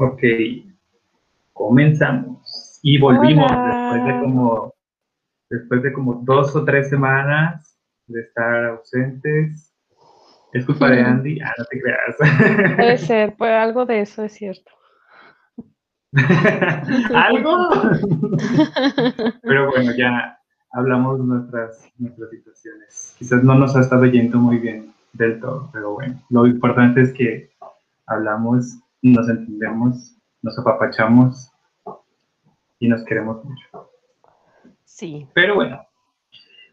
Ok, comenzamos. Y volvimos después de como después de como dos o tres semanas de estar ausentes. Es culpa de Andy. Ah, no te creas. Puede ser, pues algo de eso es cierto. ¿Algo? Pero bueno, ya hablamos nuestras, nuestras situaciones. Quizás no nos ha estado yendo muy bien del todo, pero bueno, lo importante es que hablamos, nos entendemos, nos apapachamos y nos queremos mucho. Sí. Pero bueno,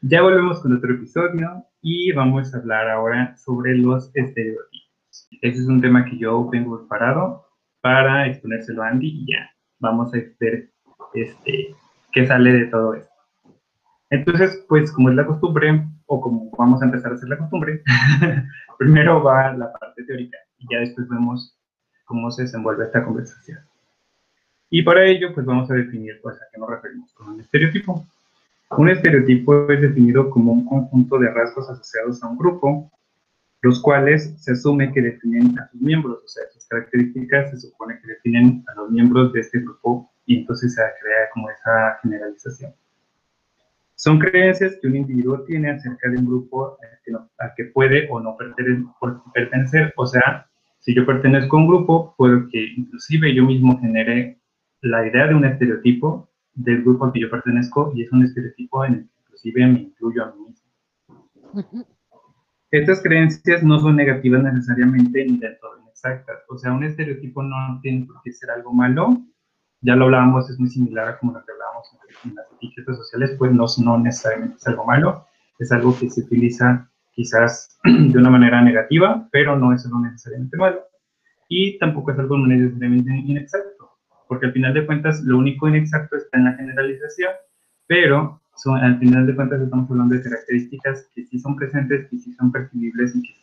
ya volvemos con otro episodio y vamos a hablar ahora sobre los estereotipos. Ese es un tema que yo tengo preparado para exponérselo a Andy y ya vamos a ver este, qué sale de todo esto. Entonces, pues como es la costumbre, o como vamos a empezar a hacer la costumbre, primero va la parte teórica y ya después vemos cómo se desenvuelve esta conversación. Y para ello, pues vamos a definir pues, a qué nos referimos con un estereotipo. Un estereotipo es definido como un conjunto de rasgos asociados a un grupo, los cuales se asume que definen a sus miembros, o sea, sus características se supone que definen a los miembros de este grupo y entonces se crea como esa generalización. Son creencias que un individuo tiene acerca de un grupo al que puede o no pertenecer. O sea, si yo pertenezco a un grupo, puedo que inclusive yo mismo genere la idea de un estereotipo del grupo al que yo pertenezco y es un estereotipo en el que inclusive me incluyo a mí mismo. Estas creencias no son negativas necesariamente ni del todo inexactas. O sea, un estereotipo no tiene por qué ser algo malo. Ya lo hablábamos, es muy similar a como lo que hablábamos en las etiquetas sociales, pues no, no necesariamente es algo malo. Es algo que se utiliza quizás de una manera negativa, pero no es algo necesariamente malo. Y tampoco es algo necesariamente inexacto porque al final de cuentas lo único inexacto está en la generalización, pero al final de cuentas estamos hablando de características que sí son presentes, que sí son percibibles y que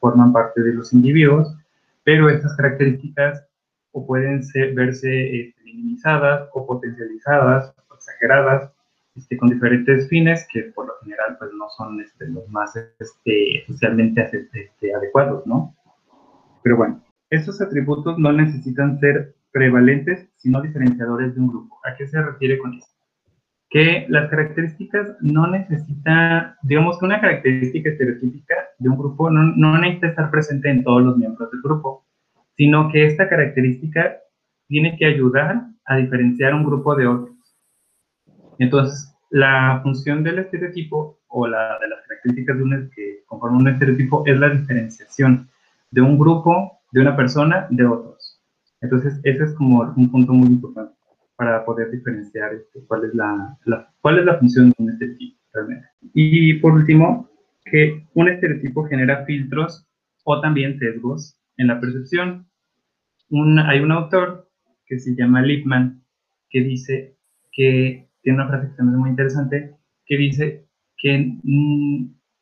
forman parte de los individuos, pero estas características o pueden verse este, minimizadas o potencializadas o exageradas este, con diferentes fines que por lo general pues no son este, los más este, socialmente este, adecuados, ¿no? Pero bueno, estos atributos no necesitan ser prevalentes, sino diferenciadores de un grupo. ¿A qué se refiere con eso? Que las características no necesita, digamos que una característica estereotípica de un grupo no, no necesita estar presente en todos los miembros del grupo, sino que esta característica tiene que ayudar a diferenciar un grupo de otros. Entonces, la función del estereotipo o la de las características de un, que conforman un estereotipo es la diferenciación de un grupo, de una persona, de otro. Entonces, ese es como un punto muy importante para poder diferenciar este, cuál, es la, cuál es la función de un estereotipo realmente. Y por último, que un estereotipo genera filtros o también sesgos en la percepción. hay un autor que se llama Lippmann que dice que tiene una frase que también es muy interesante, que dice que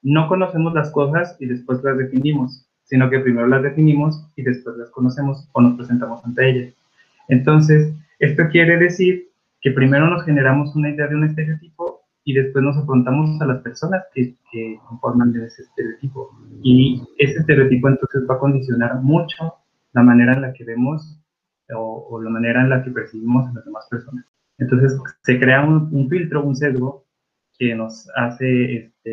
no conocemos las cosas y después las definimos, sino que primero las definimos y después las conocemos o nos presentamos ante ellas. Entonces, esto quiere decir que primero nos generamos una idea de un estereotipo y después nos afrontamos a las personas que, que conforman ese estereotipo. Y ese estereotipo entonces va a condicionar mucho la manera en la que vemos o, o la manera en la que percibimos a las demás personas. Entonces se crea un, un filtro, un sesgo que nos hace, este,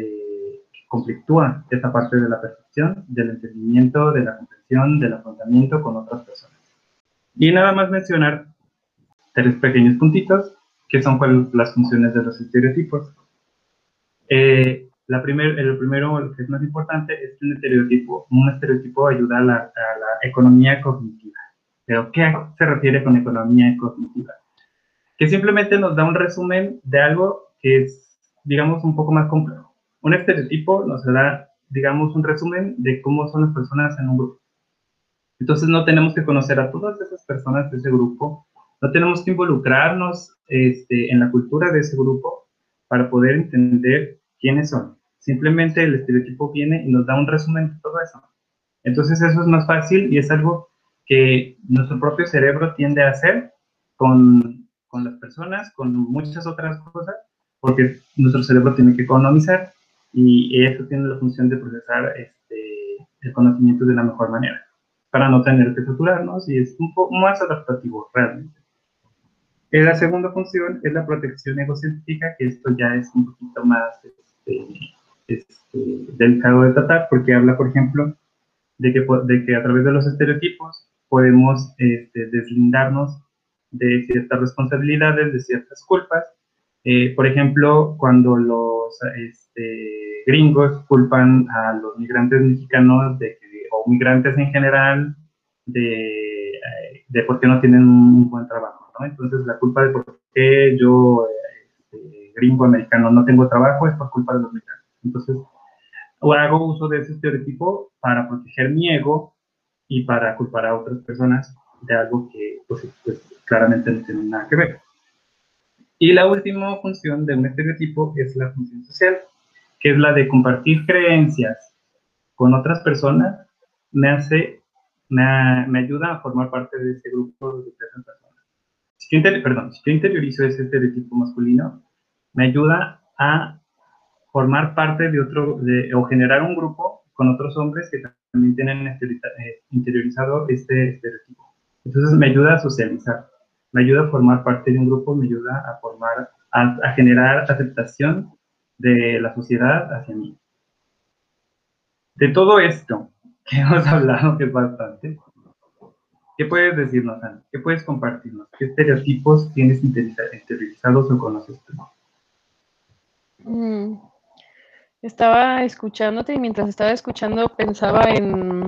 que conflictúa esta parte de la percepción del entendimiento, de la comprensión, del afrontamiento con otras personas. Y nada más mencionar tres pequeños puntitos que son las funciones de los estereotipos. Eh, la primer, el primero, lo que es más importante, es un estereotipo, un estereotipo ayuda a la, a la economía cognitiva. ¿Pero qué se refiere con economía cognitiva? Que simplemente nos da un resumen de algo que es, digamos, un poco más complejo. Un estereotipo nos da digamos, un resumen de cómo son las personas en un grupo. Entonces no tenemos que conocer a todas esas personas de ese grupo, no tenemos que involucrarnos este, en la cultura de ese grupo para poder entender quiénes son. Simplemente el estereotipo viene y nos da un resumen de todo eso. Entonces eso es más fácil y es algo que nuestro propio cerebro tiende a hacer con, con las personas, con muchas otras cosas, porque nuestro cerebro tiene que economizar y eso tiene la función de procesar este, el conocimiento de la mejor manera. para no tener que saturarnos y es un poco más adaptativo realmente. Eh, la segunda función es la protección egocéntrica, que esto ya es un poquito más este, este, delicado de tratar, porque habla, por ejemplo, de que, de que a través de los estereotipos podemos este, deslindarnos de ciertas responsabilidades, de ciertas culpas. Eh, por ejemplo, cuando los este, gringos culpan a los migrantes mexicanos de o migrantes en general de, de por qué no tienen un buen trabajo. ¿no? Entonces, la culpa de por qué yo, este, gringo americano, no tengo trabajo es por culpa de los migrantes. Entonces, hago uso de ese estereotipo para proteger mi ego y para culpar a otras personas de algo que pues, pues, claramente no tiene nada que ver. Y la última función de un estereotipo es la función social, que es la de compartir creencias con otras personas, me hace, me, me ayuda a formar parte de ese grupo de personas. Si yo, perdón, si yo interiorizo ese estereotipo masculino, me ayuda a formar parte de otro, o generar un grupo con otros hombres que también tienen eh, interiorizado este estereotipo. Entonces me ayuda a socializar, me ayuda a formar parte de un grupo, me ayuda a formar, a, generar aceptación de la sociedad hacia mí. De todo esto que hemos hablado, que es bastante, ¿qué puedes decirnos, Ana? ¿Qué puedes compartirnos? ¿Qué estereotipos tienes interiorizados o conoces tú? Mm. Estaba escuchándote y mientras estaba escuchando pensaba en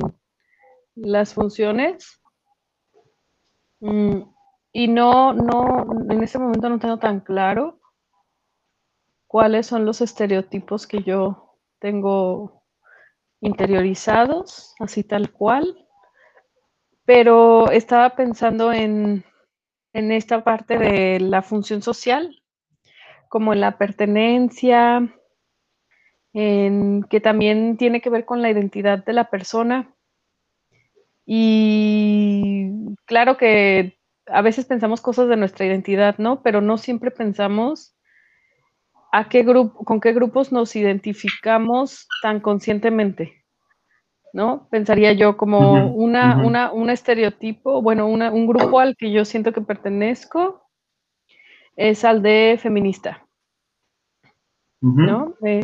las funciones. Mm, y no, no, en este momento no tengo tan claro cuáles son los estereotipos que yo tengo interiorizados, así tal cual. Pero estaba pensando en, en esta parte de la función social, como en la pertenencia, que también tiene que ver con la identidad de la persona. Y claro que a veces pensamos cosas de nuestra identidad, ¿no? Pero no siempre pensamos a qué grupo, con qué grupos nos identificamos tan conscientemente, ¿no? Pensaría yo como una, una, un estereotipo, bueno, un grupo al que yo siento que pertenezco es al de feminista, ¿no? Eh,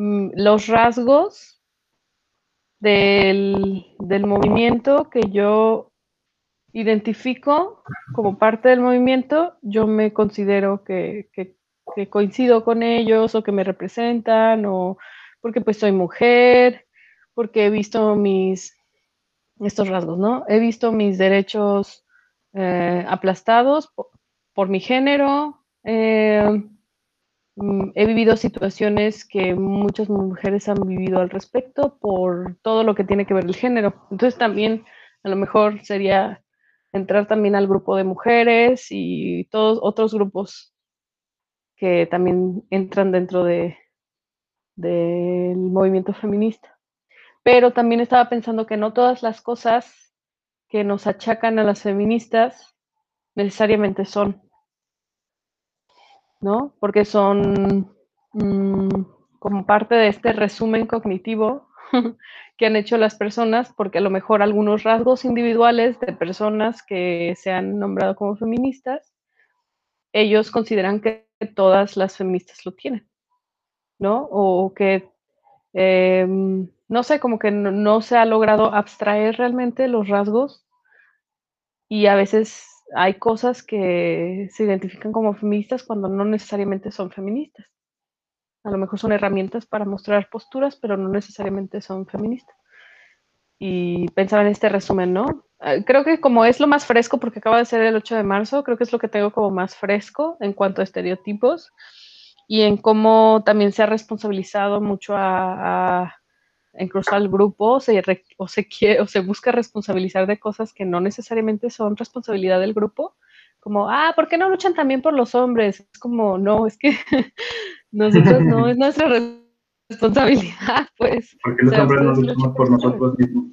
Mm, los rasgos del, movimiento que yo identifico como parte del movimiento, yo me considero que, coincido con ellos o que me representan o porque pues soy mujer, porque he visto mis, estos rasgos, ¿no? He visto mis derechos eh, aplastados por, mi género, eh, Mm, he vivido situaciones que muchas mujeres han vivido al respecto por todo lo que tiene que ver el género. Entonces también a lo mejor sería entrar también al grupo de mujeres y todos otros grupos que también entran dentro de del movimiento feminista. Pero también estaba pensando que no todas las cosas que nos achacan a las feministas necesariamente son ¿no? Porque son mm, como parte de este resumen cognitivo que han hecho las personas, porque a lo mejor algunos rasgos individuales de personas que se han nombrado como feministas, ellos consideran que todas las feministas lo tienen, ¿no? O que, em, no sé, como que no se ha logrado abstraer realmente los rasgos y a veces hay cosas que se identifican como feministas cuando no necesariamente son feministas. A lo mejor son herramientas para mostrar posturas, pero no necesariamente son feministas. Y pensaba en este resumen, ¿no? Ah, creo que como es lo más fresco, porque acaba de ser el 8 de marzo, creo que es lo que tengo como más fresco en cuanto a estereotipos y en cómo también se ha responsabilizado mucho a incluso al grupo se, o se, quiere, o se busca responsabilizar de cosas que no necesariamente son responsabilidad del grupo, como, ah, ¿por qué no luchan también por los hombres? Es como, no, es que nosotros no es nuestra responsabilidad, pues. Porque los hombres no luchamos por nosotros mismos.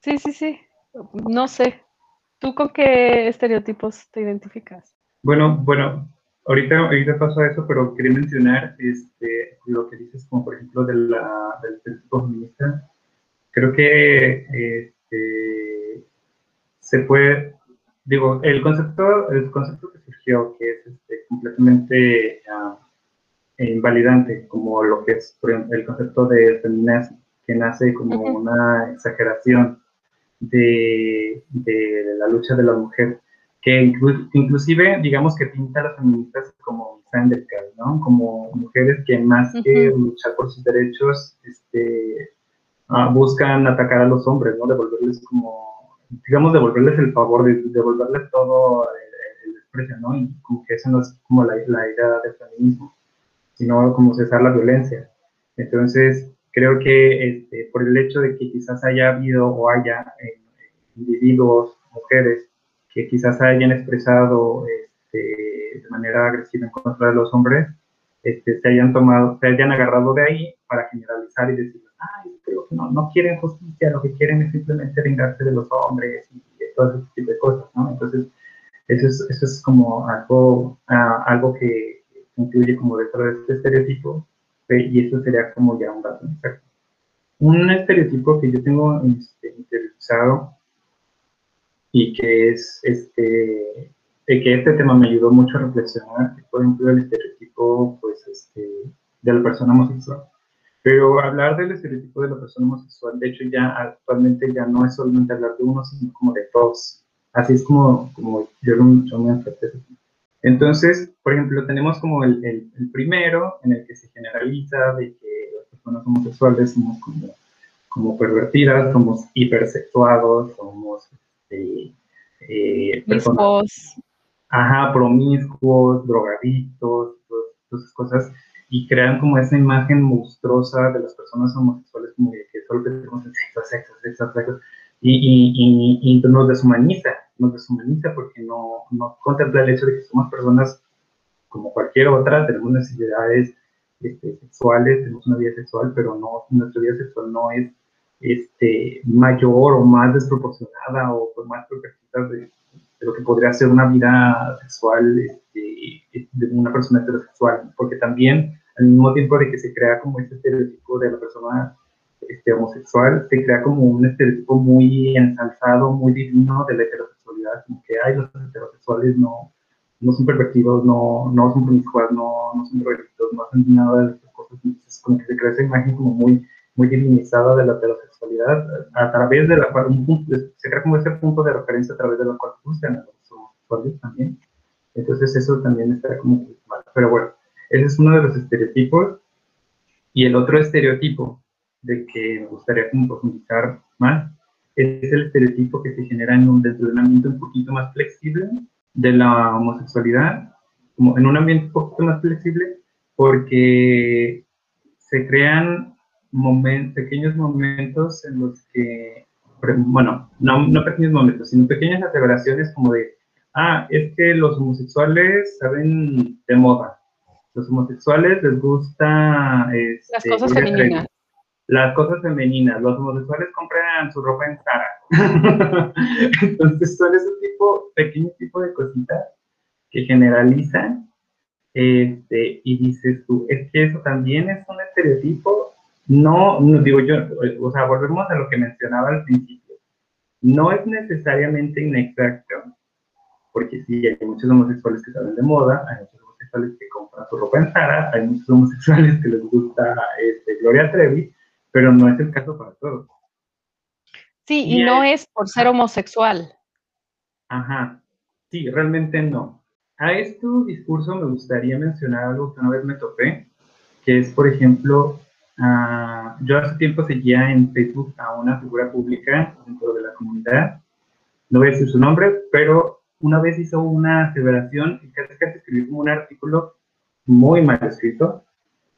Sí, sí, sí. No sé. ¿Tú con qué estereotipos te identificas? Bueno, bueno, Ahorita, ahorita paso a eso, pero quería mencionar este, lo que dices, como por ejemplo de la, del tipo feminista. Creo que este, se puede, digo, el concepto, el concepto que surgió, que es este, completamente uh, invalidante, como lo que es, el concepto de feminismo, que nace como una exageración de, de, la lucha de la mujer, que inclusive, digamos que pinta a las feministas como ¿no? Como mujeres que más que luchar por sus derechos, este, uh, buscan atacar a los hombres, ¿no? Devolverles como, digamos, devolverles el favor, de, devolverles todo el, desprecio, ¿no? Y como que eso no es como la, la idea del feminismo, sino como cesar la violencia. Entonces, creo que este, por el hecho de que quizás haya habido o haya eh, individuos, mujeres, que quizás hayan expresado este, de manera agresiva en contra de los hombres, este, se hayan tomado, se hayan agarrado de ahí para generalizar y decir, creo que no, no quieren justicia, lo que quieren es simplemente vengarse de los hombres y, todo ese tipo de cosas, ¿no? Entonces, eso es, eso es como algo, uh, algo que incluye como dentro de este estereotipo, y eso sería como ya un dato. Un estereotipo que yo tengo este, interiorizado y que es este que este tema me ayudó mucho a reflexionar, por ejemplo, el estereotipo pues, este, de la persona homosexual. Pero hablar del estereotipo de la persona homosexual, de hecho, ya actualmente ya no es solamente hablar de uno, sino como de todos. Así es como, como yo lo yo me Entonces, por ejemplo, tenemos como el, el, primero en el que se generaliza de que las personas homosexuales somos como, como pervertidas, somos hipersexuados, somos este, eh, personas, ajá, promiscuos, drogadictos, todas esas cosas, y crean como esa imagen monstruosa de las personas homosexuales como que, solo tenemos sexo, sexo, sexo, sexo, y, y, y, nos deshumaniza, nos deshumaniza porque no, no contempla el hecho de que somos personas como cualquier otra, tenemos necesidades este, sexuales, tenemos una vida sexual, pero no, nuestra vida sexual no es este, mayor o más desproporcionada o por más perspectivas de, de lo que podría ser una vida sexual este, de una persona heterosexual, porque también al mismo tiempo de que se crea como este estereotipo de la persona este, homosexual, se crea como un estereotipo muy ensalzado, muy divino de la heterosexualidad, como que hay los heterosexuales no, no son pervertidos, no, no son promiscuos, no, no son drogadictos, no hacen nada de estas cosas, entonces como que se crea esa imagen como muy muy divinizada de la heterosexualidad, a través de la cual se crea como ese punto de referencia a través de la cual juzgan a los homosexuales también. Entonces eso también está como mal. Pero bueno, ese es uno de los estereotipos. Y el otro estereotipo de que me gustaría profundizar más es el estereotipo que se genera en un, dentro de un ambiente un poquito más flexible de la homosexualidad, como en un ambiente un poquito más flexible, porque se crean pequeños momentos en los que, bueno, no, no pequeños momentos, sino pequeñas aseveraciones como de, ah, es que los homosexuales saben de moda, los homosexuales les gusta... Este, las cosas femeninas. Las cosas femeninas, los homosexuales compran su ropa en Zara. Entonces son ese tipo, pequeño tipo de cositas que generalizan este, y dices tú, es que eso también es un estereotipo no, no digo yo, o sea, volvemos a lo que mencionaba al principio. No es necesariamente inexacto, porque sí, hay muchos homosexuales que salen de moda, hay muchos homosexuales que compran su ropa en Zara, hay muchos homosexuales que les gusta este, Gloria Trevi, pero no es el caso para todos. Sí, y, no es por ser homosexual. Ajá, sí, realmente no. A este discurso me gustaría mencionar algo que una vez me topé, que es, por ejemplo, Ah, yo hace tiempo seguía en Facebook a una figura pública dentro de la comunidad, no voy a decir su nombre, pero una vez hizo una aseveración y casi casi escribió como un artículo muy mal escrito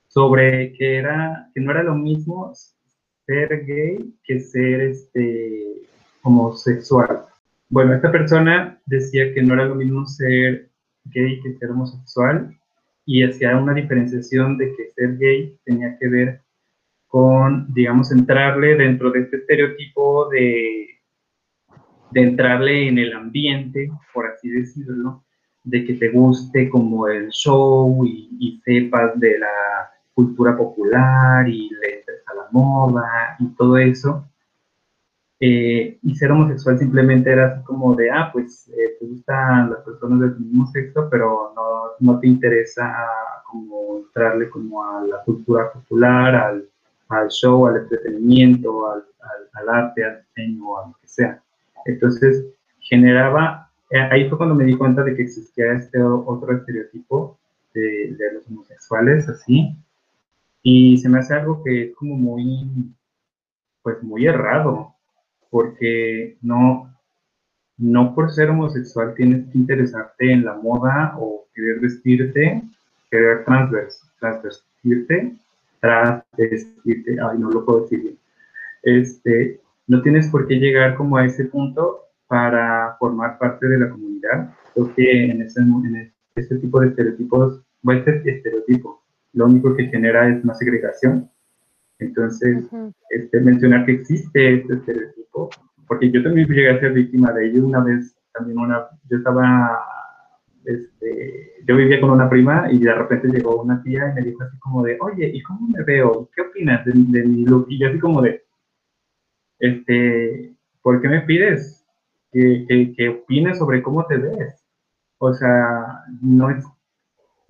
sobre que, era, que no era lo mismo ser gay que ser este, homosexual. Bueno, esta persona decía que no era lo mismo ser gay que ser homosexual y hacía una diferenciación de que ser gay tenía que ver con, digamos, entrarle dentro de este estereotipo de, de entrarle en el ambiente, por así decirlo, de que te guste como el show y, sepas de la cultura popular y le entres a la moda y todo eso. Eh, y ser homosexual simplemente era así como de, ah, pues eh, te gustan las personas del mismo sexo, pero no, no te interesa como entrarle como a la cultura popular, al, al show, al entretenimiento, al, al, arte, al diseño, a lo que sea. Entonces, generaba, eh, ahí fue cuando me di cuenta de que existía este otro estereotipo de, los homosexuales, así, y se me hace algo que es como muy, pues muy errado, porque no, no por ser homosexual tienes que interesarte en la moda o querer vestirte, querer transvestirte, transvestirte, ay, no lo puedo decir bien. Este, no tienes por qué llegar como a ese punto para formar parte de la comunidad. Creo que en, ese, en este tipo de estereotipos, o este estereotipo, lo único que genera es más segregación entonces, este, mencionar que existe este estereotipo, porque yo también llegué a ser víctima de ello una vez, también una, yo estaba, este, yo vivía con una prima y de repente llegó una tía y me dijo así como de, oye, ¿y cómo me veo? ¿Qué opinas de, de mi look? Y yo así como de, este, ¿por qué me pides que, que, que opines sobre cómo te ves? O sea, no es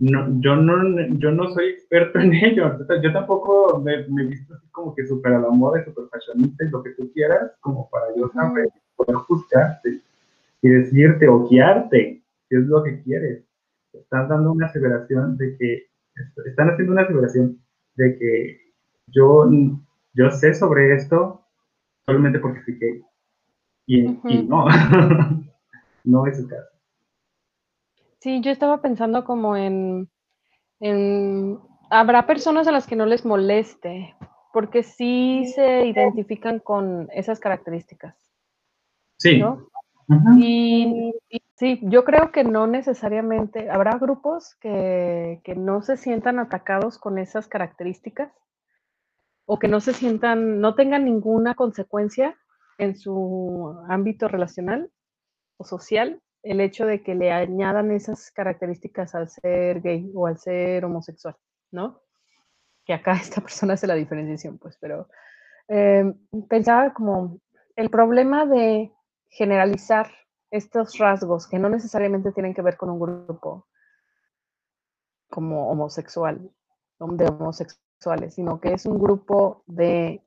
no, yo, no, yo no soy experto en ello. Yo tampoco me, he visto así como que súper a la moda, súper fashionista y lo que tú quieras, como para yo saber, poder juzgarte y decirte o guiarte, qué es lo que quieres. Están dando una aseveración de que, están haciendo una aseveración de que yo, yo sé sobre esto solamente porque fui gay. Y, y no, no es el caso. Sí, yo estaba pensando como en, habrá personas a las que no les moleste, porque sí se identifican con esas características. Sí. y, sí, yo creo que no necesariamente, habrá grupos que, que no se sientan atacados con esas características o que no se sientan, no tengan ninguna consecuencia en su ámbito relacional o social el hecho de que le añadan esas características al ser gay o al ser homosexual, ¿no? Que acá esta persona hace la diferenciación, pues, pero em, pensaba como el problema de generalizar estos rasgos que no necesariamente tienen que ver con un grupo como homosexual, de sino que es un grupo de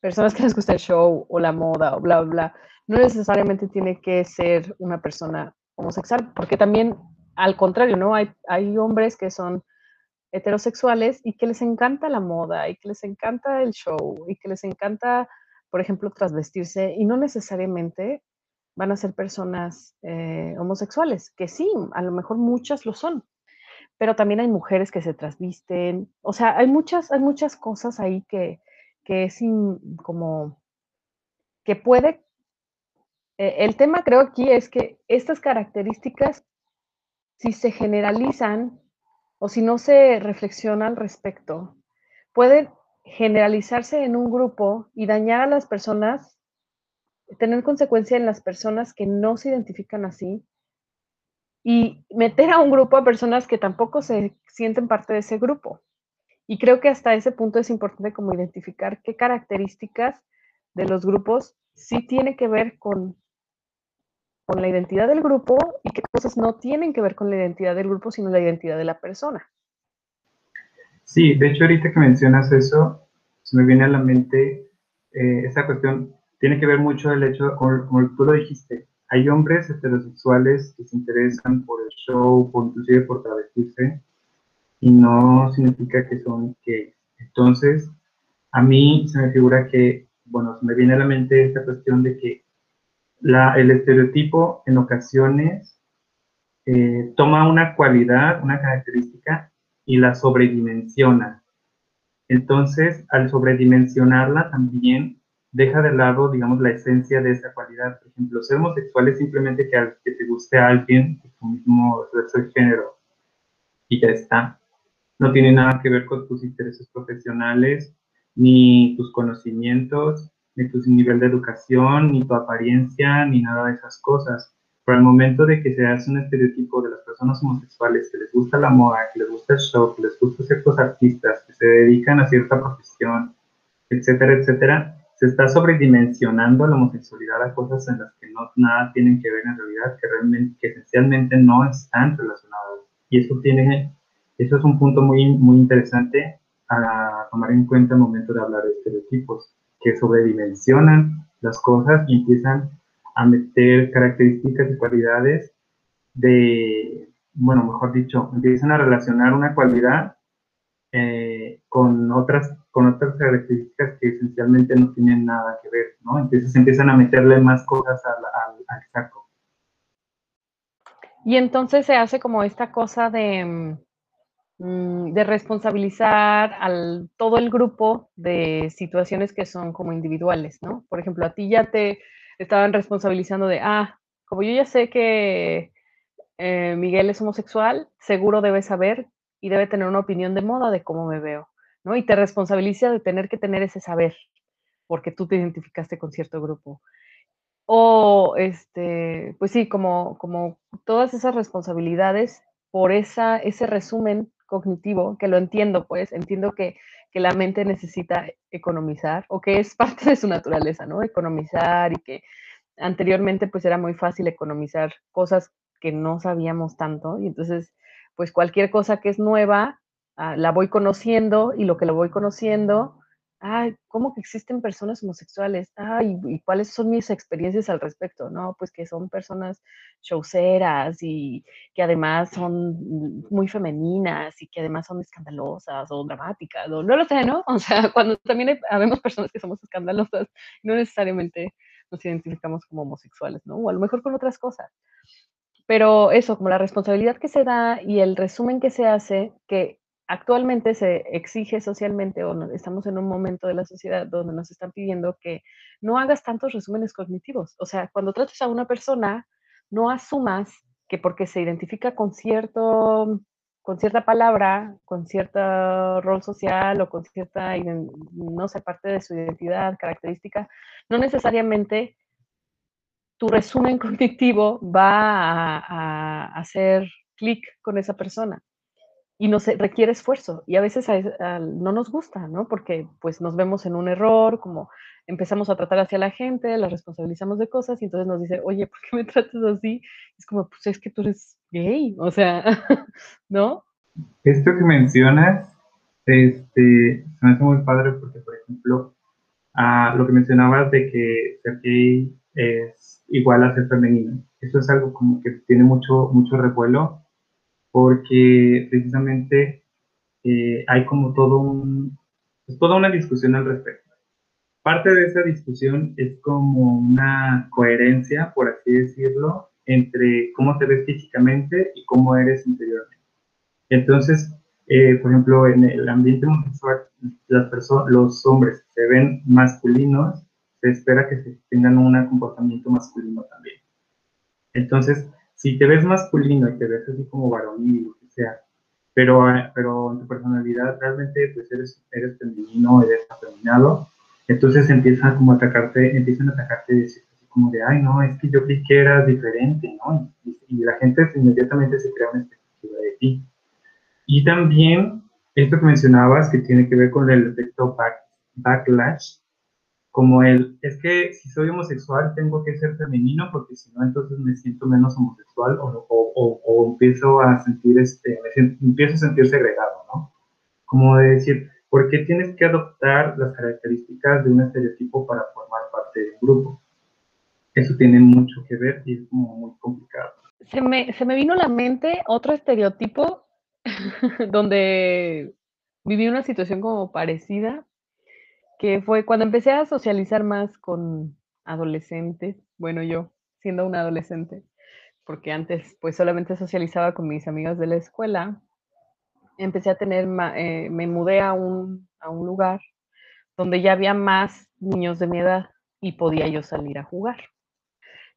personas que les gusta el show o la moda o bla, bla, no necesariamente tiene que ser una persona homosexual, porque también al contrario, ¿no? Hay, hay hombres que son heterosexuales y que les encanta la moda y que les encanta el show y que les encanta, por ejemplo, trasvestirse y no necesariamente van a ser personas eh, homosexuales, que sí, a lo mejor muchas lo son, pero también hay mujeres que se trasvisten, o sea, hay muchas, hay muchas cosas ahí que, que es como que puede eh, el tema creo aquí es que estas características, si se generalizan o si no se reflexiona al respecto, pueden generalizarse en un grupo y dañar a las personas, tener consecuencia en las personas que no se identifican así y meter a un grupo a personas que tampoco se sienten parte de ese grupo. Y creo que hasta ese punto es importante como identificar qué características de los grupos sí tiene que ver con con la identidad del grupo y qué cosas no tienen que ver con la identidad del grupo, sino la identidad de la persona. Sí, de hecho ahorita que mencionas eso, se me viene a la mente eh, esa cuestión, tiene que ver mucho el hecho, como, tú lo dijiste, hay hombres heterosexuales que se interesan por el show, por, inclusive por travestirse, y no significa que son gays. Entonces, a mí se me figura que, bueno, se me viene a la mente esta cuestión de que el estereotipo en ocasiones eh, toma una cualidad, una característica y la sobredimensiona. Entonces, al sobredimensionarla también deja de lado, digamos, la esencia de esa cualidad. Por ejemplo, ser homosexual es simplemente que, que te guste a alguien de tu mismo sexo y género. Y ya está. No tiene nada que ver con tus intereses profesionales, ni tus conocimientos, ni tu nivel de educación, ni tu apariencia, ni nada de esas cosas. Pero al momento de que se hace un estereotipo de las personas homosexuales que les gusta la moda, que les gusta el show, que les gusta ciertos artistas, que se dedican a cierta profesión, etcétera, etcétera, se está sobredimensionando la homosexualidad a cosas en las que no nada tienen que ver en realidad, que realmente, que esencialmente no están relacionadas. Y eso tiene, eso es un punto muy, muy interesante a tomar en cuenta al momento de hablar de estereotipos, que sobredimensionan las cosas y empiezan a meter características y cualidades de, bueno, mejor dicho, empiezan a relacionar una cualidad eh, con, otras, con otras características que esencialmente no tienen nada que ver, ¿no? Entonces empiezan a meterle más cosas al, al, saco. Y entonces se hace como esta cosa de, mm, de responsabilizar al todo el grupo de situaciones que son como individuales, ¿no? Por ejemplo, a ti ya te estaban responsabilizando de, ah, como yo ya sé que eh, Miguel es homosexual, seguro debe saber y debe tener una opinión de moda de cómo me veo, ¿no? Y te responsabiliza de tener que tener ese saber, porque tú te identificaste con cierto grupo. O, este, pues sí, como, como todas esas responsabilidades por esa, ese resumen cognitivo, que lo entiendo, pues, entiendo que, que la mente necesita economizar, o que es parte de su naturaleza, ¿no? Economizar y que anteriormente pues era muy fácil economizar cosas que no sabíamos tanto y entonces pues cualquier cosa que es nueva, ah, la voy conociendo y lo que lo voy conociendo, ay, ¿cómo que existen personas homosexuales? Ay, ¿y cuáles son mis experiencias al respecto? No, pues que son personas showceras y que además son muy femeninas y que además son escandalosas o dramáticas, o no lo sé, ¿no? O sea, cuando también habemos personas que somos escandalosas, no necesariamente nos identificamos como homosexuales, ¿no? O a lo mejor con otras cosas. Pero eso, como la responsabilidad que se da y el resumen que se hace, que actualmente se exige socialmente o estamos en un momento de la sociedad donde nos están pidiendo que no hagas tantos resúmenes cognitivos. O sea, cuando trates a una persona, no asumas que porque se identifica con cierto con cierta palabra, con cierto rol social o con cierta, no sé, parte de su identidad, característica, no necesariamente tu resumen cognitivo va a, hacer clic con esa persona y nos requiere esfuerzo y a veces no nos gusta, ¿no? Porque pues nos vemos en un error, como empezamos a tratar hacia la gente, la responsabilizamos de cosas y entonces nos dice, oye, ¿por qué me tratas así? Es como, pues es que tú eres gay, o sea, ¿no? Esto que mencionas, este, se me hace muy padre porque, por ejemplo, a lo que mencionabas de que ser gay es igual a ser femenino. Eso es algo como que tiene mucho, mucho revuelo porque precisamente eh, hay como todo un, pues, toda una discusión al respecto. Parte de esa discusión es como una coherencia, por así decirlo, entre cómo te ves físicamente y cómo eres interiormente. Entonces, eh, por ejemplo, en el ambiente homosexual, las personas, los hombres se ven masculinos se espera que tengan un comportamiento masculino también. Entonces, si te ves masculino y te ves así como varonil, lo que sea, pero, pero en tu personalidad realmente pues eres, eres femenino, eres afeminado, entonces empiezan como a atacarte, empiezan a atacarte y decir así como de, ay, no, es que yo creí que eras diferente, ¿no? Y, la gente inmediatamente se crea una expectativa de ti. Y también esto que mencionabas que tiene que ver con el efecto backlash, como el, es que si soy homosexual tengo que ser femenino porque si no entonces me siento menos homosexual o, o, o, empiezo a sentir, este, empiezo a sentir segregado, ¿no? Como de decir, ¿por qué tienes que adoptar las características de un estereotipo para formar parte de un grupo? Eso tiene mucho que ver y es como muy complicado. Se me, se me vino a la mente otro estereotipo donde viví una situación como parecida, que fue cuando empecé a socializar más con adolescentes, bueno, yo siendo una adolescente, porque antes pues solamente socializaba con mis amigas de la escuela, empecé a tener, eh, me mudé a un, a un lugar donde ya había más niños de mi edad y podía yo salir a jugar.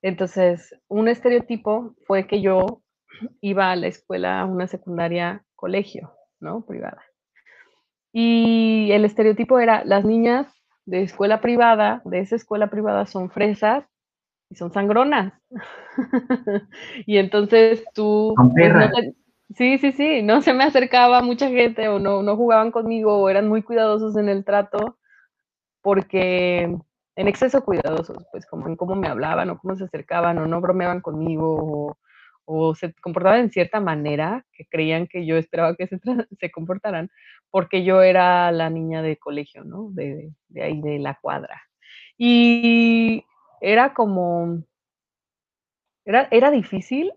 Entonces, un estereotipo fue que yo iba a la escuela, a una secundaria colegio, ¿no? Privada. Y el estereotipo era, las niñas de escuela privada, de esa escuela privada, son fresas y son sangronas. y entonces tú... Pues, sí, sí, sí, no se me acercaba mucha gente o no, no jugaban conmigo o eran muy cuidadosos en el trato porque en exceso cuidadosos, pues como en cómo me hablaban o cómo se acercaban o no bromeaban conmigo o, se comportaban en cierta manera que creían que yo esperaba que se, se comportaran porque yo era la niña de colegio, ¿no? De, de ahí, de la cuadra. Y era como, era, era difícil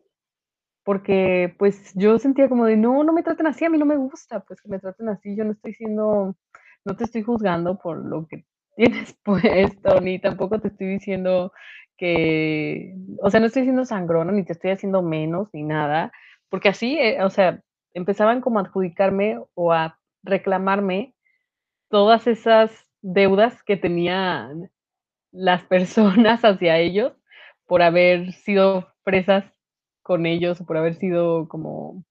porque pues yo sentía como de, no, no me traten así, a mí no me gusta, pues que me traten así, yo no estoy siendo, no te estoy juzgando por lo que tienes puesto, ni tampoco te estoy diciendo que, o sea, no estoy siendo sangrona, ni te estoy haciendo menos, ni nada, porque así, eh, o sea, empezaban como a adjudicarme o a reclamarme todas esas deudas que tenían las personas hacia ellos por haber sido presas con ellos o por haber sido como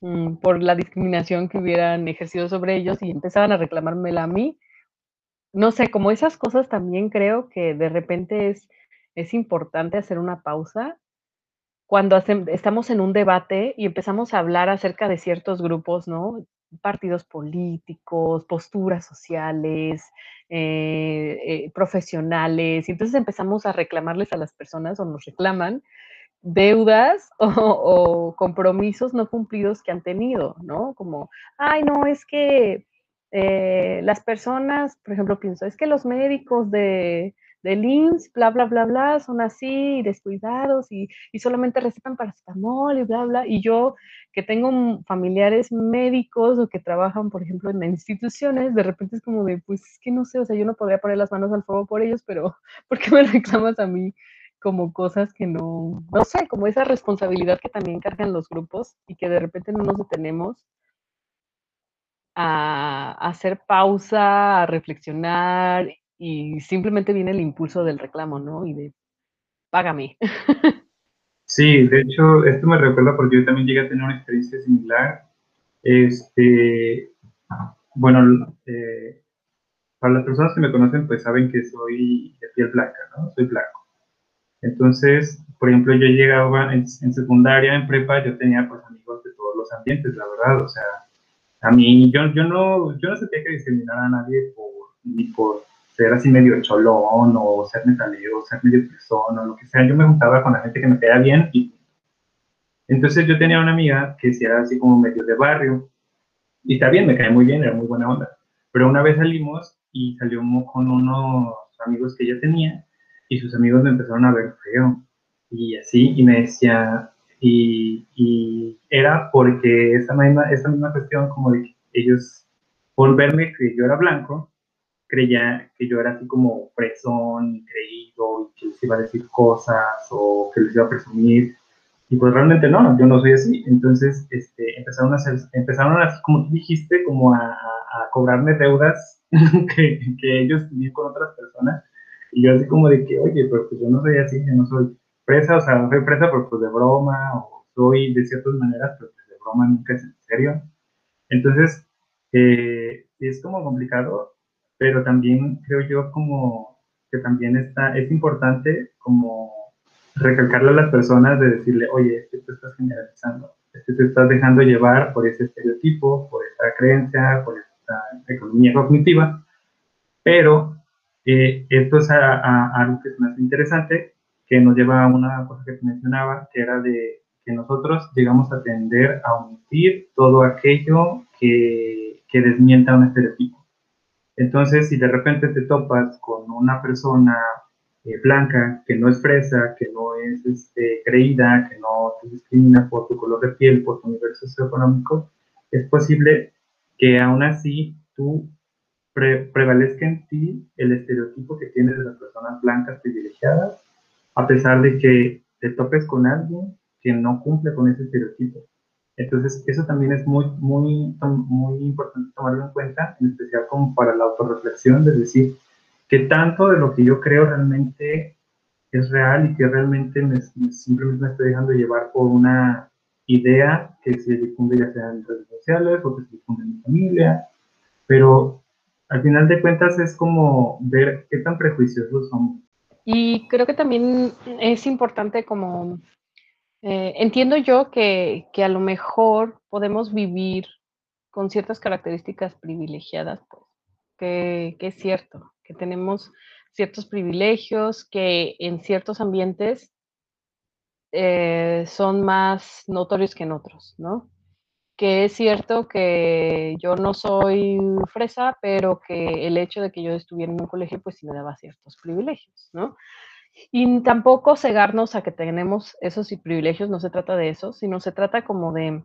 mm, por la discriminación que hubieran ejercido sobre ellos y empezaban a reclamármela a mí. No sé, como esas cosas también creo que de repente es, es importante hacer una pausa cuando estamos en un debate y empezamos a hablar acerca de ciertos grupos, ¿no? Partidos políticos, posturas sociales, eh, eh, profesionales, y entonces empezamos a reclamarles a las personas o nos reclaman deudas o, compromisos no cumplidos que han tenido, ¿no? Como, ay, no, es que eh, las personas, por ejemplo, pienso, es que los médicos de, del IMSS, bla, bla, bla, bla, son así, descuidados y, y solamente recetan paracetamol y bla, bla. Y yo, que tengo familiares médicos o que trabajan, por ejemplo, en instituciones, de repente es como de, pues es que no sé, o sea, yo no podría poner las manos al fuego por ellos, pero ¿por qué me reclamas a mí? como cosas que no, no sé, como esa responsabilidad que también cargan los grupos y que de repente no nos detenemos a, hacer pausa, a reflexionar y simplemente viene el impulso del reclamo, ¿no? Y de, págame. Sí, de hecho, esto me recuerda porque yo también llegué a tener una experiencia similar. Este, bueno, eh, para las personas que me conocen, pues saben que soy de piel blanca, ¿no? Soy blanco. Entonces, por ejemplo, yo llegaba en, secundaria, en prepa, yo tenía pues amigos de todos los ambientes, la verdad, o sea, a mí, yo, yo, no, yo no sentía que discriminar a nadie por, ni por ser así medio cholón o ser metalero, ser medio persona o lo que sea, yo me juntaba con la gente que me caía bien y entonces yo tenía una amiga que era así como medio de barrio y está bien, me cae muy bien, era muy buena onda, pero una vez salimos y salió con unos amigos que ella tenía y sus amigos me empezaron a ver feo y así, y me decía, y, y era porque esa misma, esa misma cuestión como de que ellos, por verme que yo era blanco, creía que yo era así como presón, creído, y que les iba a decir cosas o que les iba a presumir. Y pues realmente no, yo no soy así. Entonces este, empezaron a hacer, empezaron a, como tú dijiste, como a, a cobrarme deudas que, que ellos tenían con otras personas y yo así como de que, oye, pero pues yo no soy así, yo no soy presa, o sea, soy presa pero pues de broma, o soy de ciertas maneras, pero pues de broma nunca es en serio. Entonces, eh, es como complicado, pero también creo yo como que también está, es importante como recalcarle a las personas de decirle, oye, es que tú estás generalizando, es que te estás dejando llevar por ese estereotipo, por esta creencia, por esta economía cognitiva, pero eh, esto es algo que es más interesante, que nos lleva a una cosa que te mencionaba, que era de que nosotros llegamos a tender a omitir todo aquello que, que desmienta un estereotipo. Entonces, si de repente te topas con una persona eh, blanca que no es fresa, que no es este, creída, que no te discrimina por tu color de piel, por tu nivel socioeconómico, es posible que aún así tú prevalezca en ti el estereotipo que tienes de las personas blancas privilegiadas, a pesar de que te topes con alguien que no cumple con ese estereotipo. Entonces, eso también es muy, muy, muy importante tomarlo en cuenta, en especial como para la autorreflexión, de decir que tanto de lo que yo creo realmente es real y que realmente me, simplemente me estoy dejando llevar por una idea que se difunde ya sea en redes sociales o que se difunde en mi familia, pero al final de cuentas es como ver qué tan prejuiciosos somos. Y creo que también es importante como, eh, entiendo yo que, que, a lo mejor podemos vivir con ciertas características privilegiadas, pues, que, que, es cierto, que tenemos ciertos privilegios que en ciertos ambientes eh, son más notorios que en otros, ¿no? Que es cierto que yo no soy fresa, pero que el hecho de que yo estuviera en un colegio, pues sí me daba ciertos privilegios, ¿no? Y tampoco cegarnos a que tenemos esos privilegios, no se trata de eso, sino se trata como de,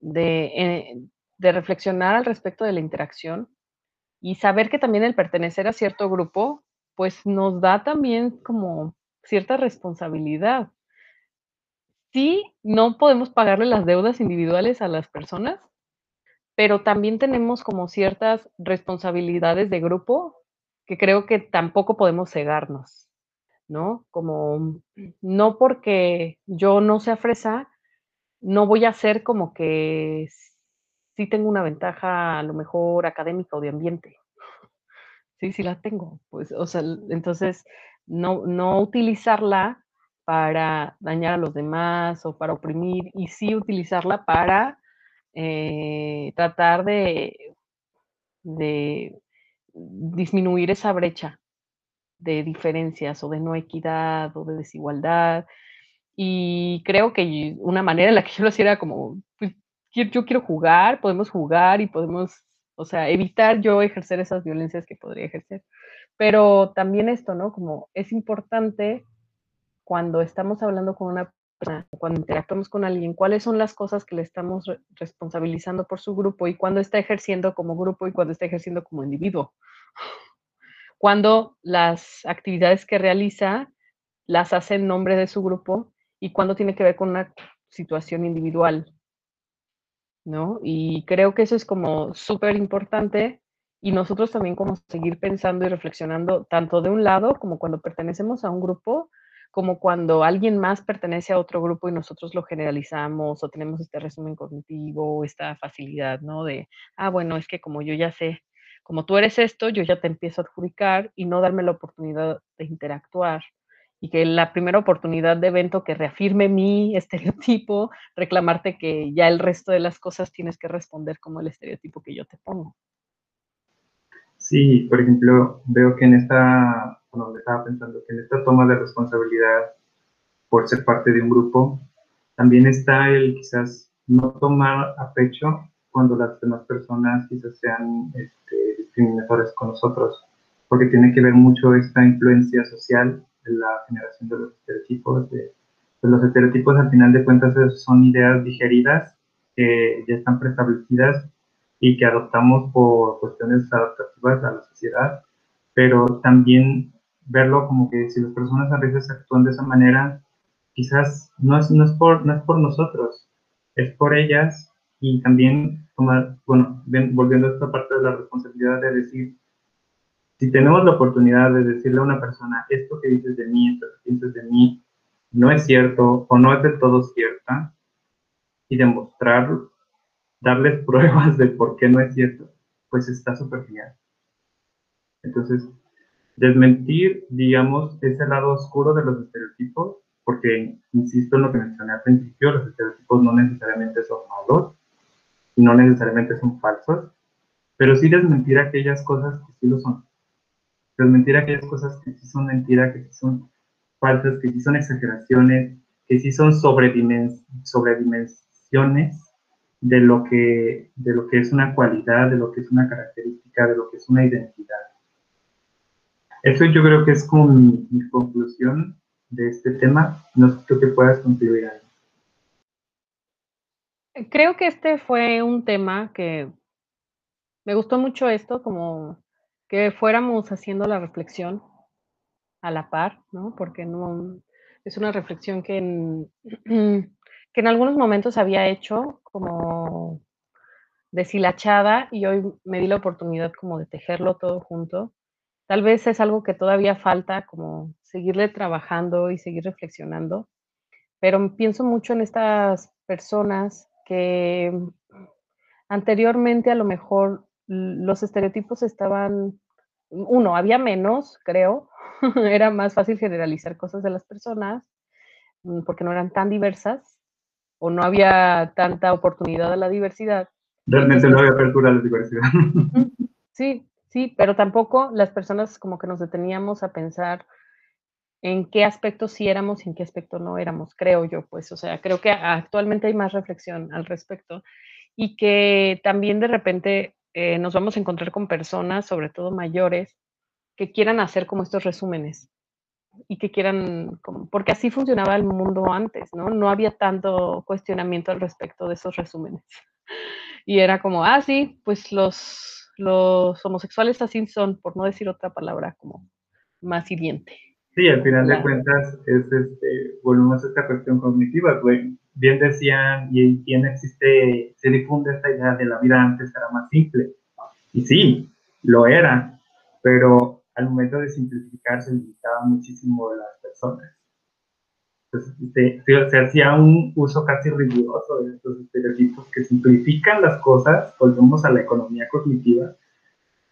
de, eh, de reflexionar al respecto de la interacción y saber que también el pertenecer a cierto grupo, pues nos da también como cierta responsabilidad. Sí, no podemos pagarle las deudas individuales a las personas, pero también tenemos como ciertas responsabilidades de grupo que creo que tampoco podemos cegarnos, ¿no? Como no porque yo no sea fresa, no voy a ser como que sí tengo una ventaja a lo mejor académica o de ambiente. Sí, sí la tengo. Pues, o sea, entonces, no, no utilizarla para dañar a los demás o para oprimir, y sí utilizarla para eh, tratar de, de disminuir esa brecha de diferencias o de no equidad o de desigualdad. Y creo que una manera en la que yo lo hacía era como, pues, yo quiero jugar, podemos jugar y podemos, o sea, evitar yo ejercer esas violencias que podría ejercer. Pero también esto, ¿no? Como es importante cuando estamos hablando con una persona, cuando interactuamos con alguien, cuáles son las cosas que le estamos responsabilizando por su grupo y cuándo está ejerciendo como grupo y cuándo está ejerciendo como individuo. Cuando las actividades que realiza las hace en nombre de su grupo y cuándo tiene que ver con una situación individual. ¿no? Y creo que eso es como súper importante y nosotros también como seguir pensando y reflexionando tanto de un lado como cuando pertenecemos a un grupo, como cuando alguien más pertenece a otro grupo y nosotros lo generalizamos o tenemos este resumen cognitivo, esta facilidad, ¿no? De, ah, bueno, es que como yo ya sé, como tú eres esto, yo ya te empiezo a adjudicar y no darme la oportunidad de interactuar y que la primera oportunidad de evento que reafirme mi estereotipo, reclamarte que ya el resto de las cosas tienes que responder como el estereotipo que yo te pongo. Sí, por ejemplo, veo que en esta, bueno, estaba pensando que en esta toma de responsabilidad por ser parte de un grupo, también está el quizás no tomar a pecho cuando las demás personas quizás sean este, con nosotros, porque tiene que ver mucho esta influencia social la generación de los estereotipos. De, pues los estereotipos al final de cuentas son ideas digeridas que ya están preestablecidas y que adoptamos por cuestiones adaptativas a la sociedad, pero también verlo como que si las personas a veces actúan de esa manera, quizás no es, no es, por, no es por nosotros, es por ellas y también tomar, bueno, volviendo a esta parte de la responsabilidad de decir, si tenemos la oportunidad de decirle a una persona, esto que dices de mí, esto que piensas de mí, no es cierto o no es del todo cierta, y demostrar, darles pruebas de por qué no es cierto, pues está súper genial. Entonces, desmentir, digamos, ese lado oscuro de los estereotipos, porque, insisto en lo que mencioné al principio, los estereotipos no necesariamente son malos, no necesariamente son falsos, pero sí desmentir aquellas cosas que sí lo son desmentir aquellas cosas que sí son mentiras, que sí son falsas, que sí son exageraciones, que sí son sobredimensiones de lo, que, de lo que es una cualidad, de lo que es una característica, de lo que es una identidad. Eso yo creo que es como mi, conclusión de este tema. No tú que puedas contribuir a Creo que este fue un tema que me gustó mucho esto, como que fuéramos haciendo la reflexión a la par, ¿no? Porque no, es una reflexión que en, que en algunos momentos había hecho como deshilachada y hoy me di la oportunidad como de tejerlo todo junto. Tal vez es algo que todavía falta como seguirle trabajando y seguir reflexionando, pero pienso mucho en estas personas que anteriormente a lo mejor los estereotipos estaban, uno, había menos, creo, era más fácil generalizar cosas de las personas mm, porque no eran tan diversas o no había tanta oportunidad a la diversidad. Realmente no había apertura a la diversidad. Sí, sí, pero tampoco las personas como que nos deteníamos a pensar en qué aspecto sí éramos y en qué aspecto no éramos, creo yo, pues, o sea, creo que actualmente hay más reflexión al respecto y que también de repente eh, nos vamos a encontrar con personas, sobre todo mayores, que quieran hacer como estos resúmenes y que quieran, porque así funcionaba el mundo antes, ¿no? No había tanto cuestionamiento al respecto de esos resúmenes. Y era como, ah, sí, pues los, los homosexuales así son, por no decir otra palabra como más hiriente. Sí, al final de cuentas es, este, volvemos a esta cuestión cognitiva, pues, bien decían, y bien existe, se difunde esta idea de la vida antes era más simple. Y sí, lo era, pero al momento de simplificar se limitaba muchísimo a las personas. Entonces, se, hacía un uso casi riguroso de estos estereotipos que simplifican las cosas, volvemos a la economía cognitiva,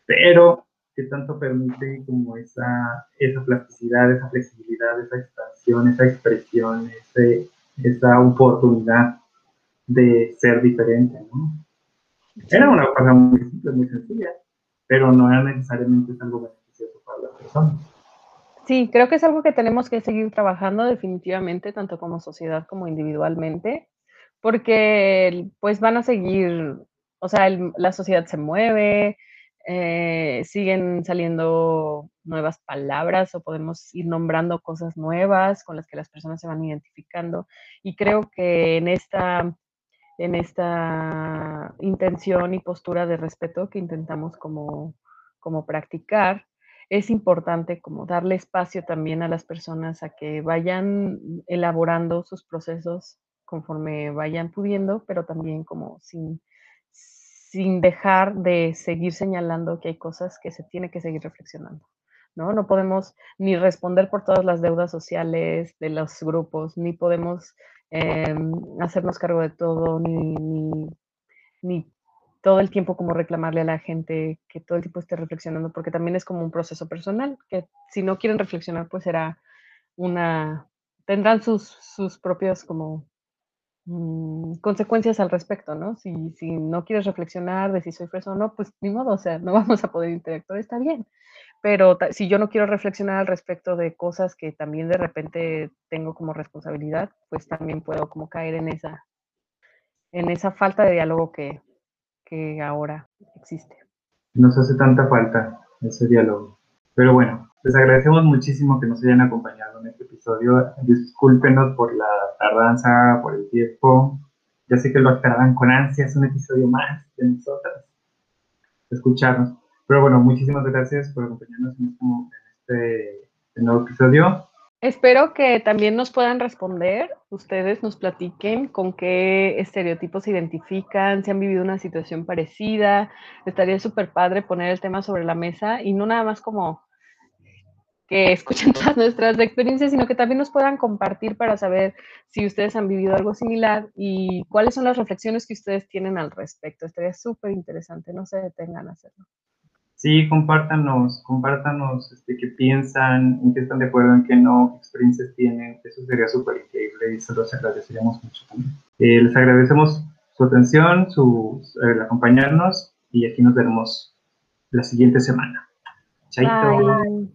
pero que tanto permite como esa, esa plasticidad, esa flexibilidad, esa expansión, esa expresión, esa oportunidad de ser diferente, ¿no? Era una cosa muy simple, muy sencilla, pero no era necesariamente algo beneficioso para la persona. Sí, creo que es algo que tenemos que seguir trabajando definitivamente, tanto como sociedad como individualmente, porque pues van a seguir, o sea, la sociedad se mueve, eh, siguen saliendo nuevas palabras o podemos ir nombrando cosas nuevas con las que las personas se van identificando. Y creo que en esta, en esta intención y postura de respeto que intentamos como, como practicar, es importante como darle espacio también a las personas a que vayan elaborando sus procesos conforme vayan pudiendo, pero también como sin sin dejar de seguir señalando que hay cosas que se tiene que seguir reflexionando. ¿no? no podemos ni responder por todas las deudas sociales de los grupos, ni podemos em, hacernos cargo de todo, ni, ni, todo el tiempo como reclamarle a la gente que todo el tiempo esté reflexionando, porque también es como un proceso personal, que si no quieren reflexionar, pues será una, tendrán sus, sus propios como Mm, consecuencias al respecto, ¿no? Si, si no quieres reflexionar de si soy fresa o no, pues ni modo, o sea, no vamos a poder interactuar, está bien. Pero si yo no quiero reflexionar al respecto de cosas que también de repente tengo como responsabilidad, pues también puedo como caer en esa, en esa falta de diálogo que, que ahora existe. Nos hace tanta falta ese diálogo. Pero bueno, les agradecemos muchísimo que nos hayan acompañado en este episodio. Discúlpenos por la tardanza, por el tiempo. Ya sé que lo esperaban con ansias, un episodio más de nosotras. Escucharnos. Pero bueno, muchísimas gracias por acompañarnos en este, este nuevo episodio. Espero que también nos puedan responder, ustedes nos platiquen con qué estereotipos se identifican, si han vivido una situación parecida. Estaría súper padre poner el tema sobre la mesa y no nada más como que escuchen todas nuestras experiencias, sino que también nos puedan compartir para saber si ustedes han vivido algo similar y cuáles son las reflexiones que ustedes tienen al respecto. Estaría súper interesante, no se detengan a hacerlo. Sí, compártanos, compártanos este, qué piensan, en qué están de acuerdo, en qué no, qué experiencias tienen. Eso sería súper increíble y se los agradeceríamos mucho también. Eh, les agradecemos su atención, su, eh, acompañarnos y aquí nos veremos la siguiente semana. Chaito.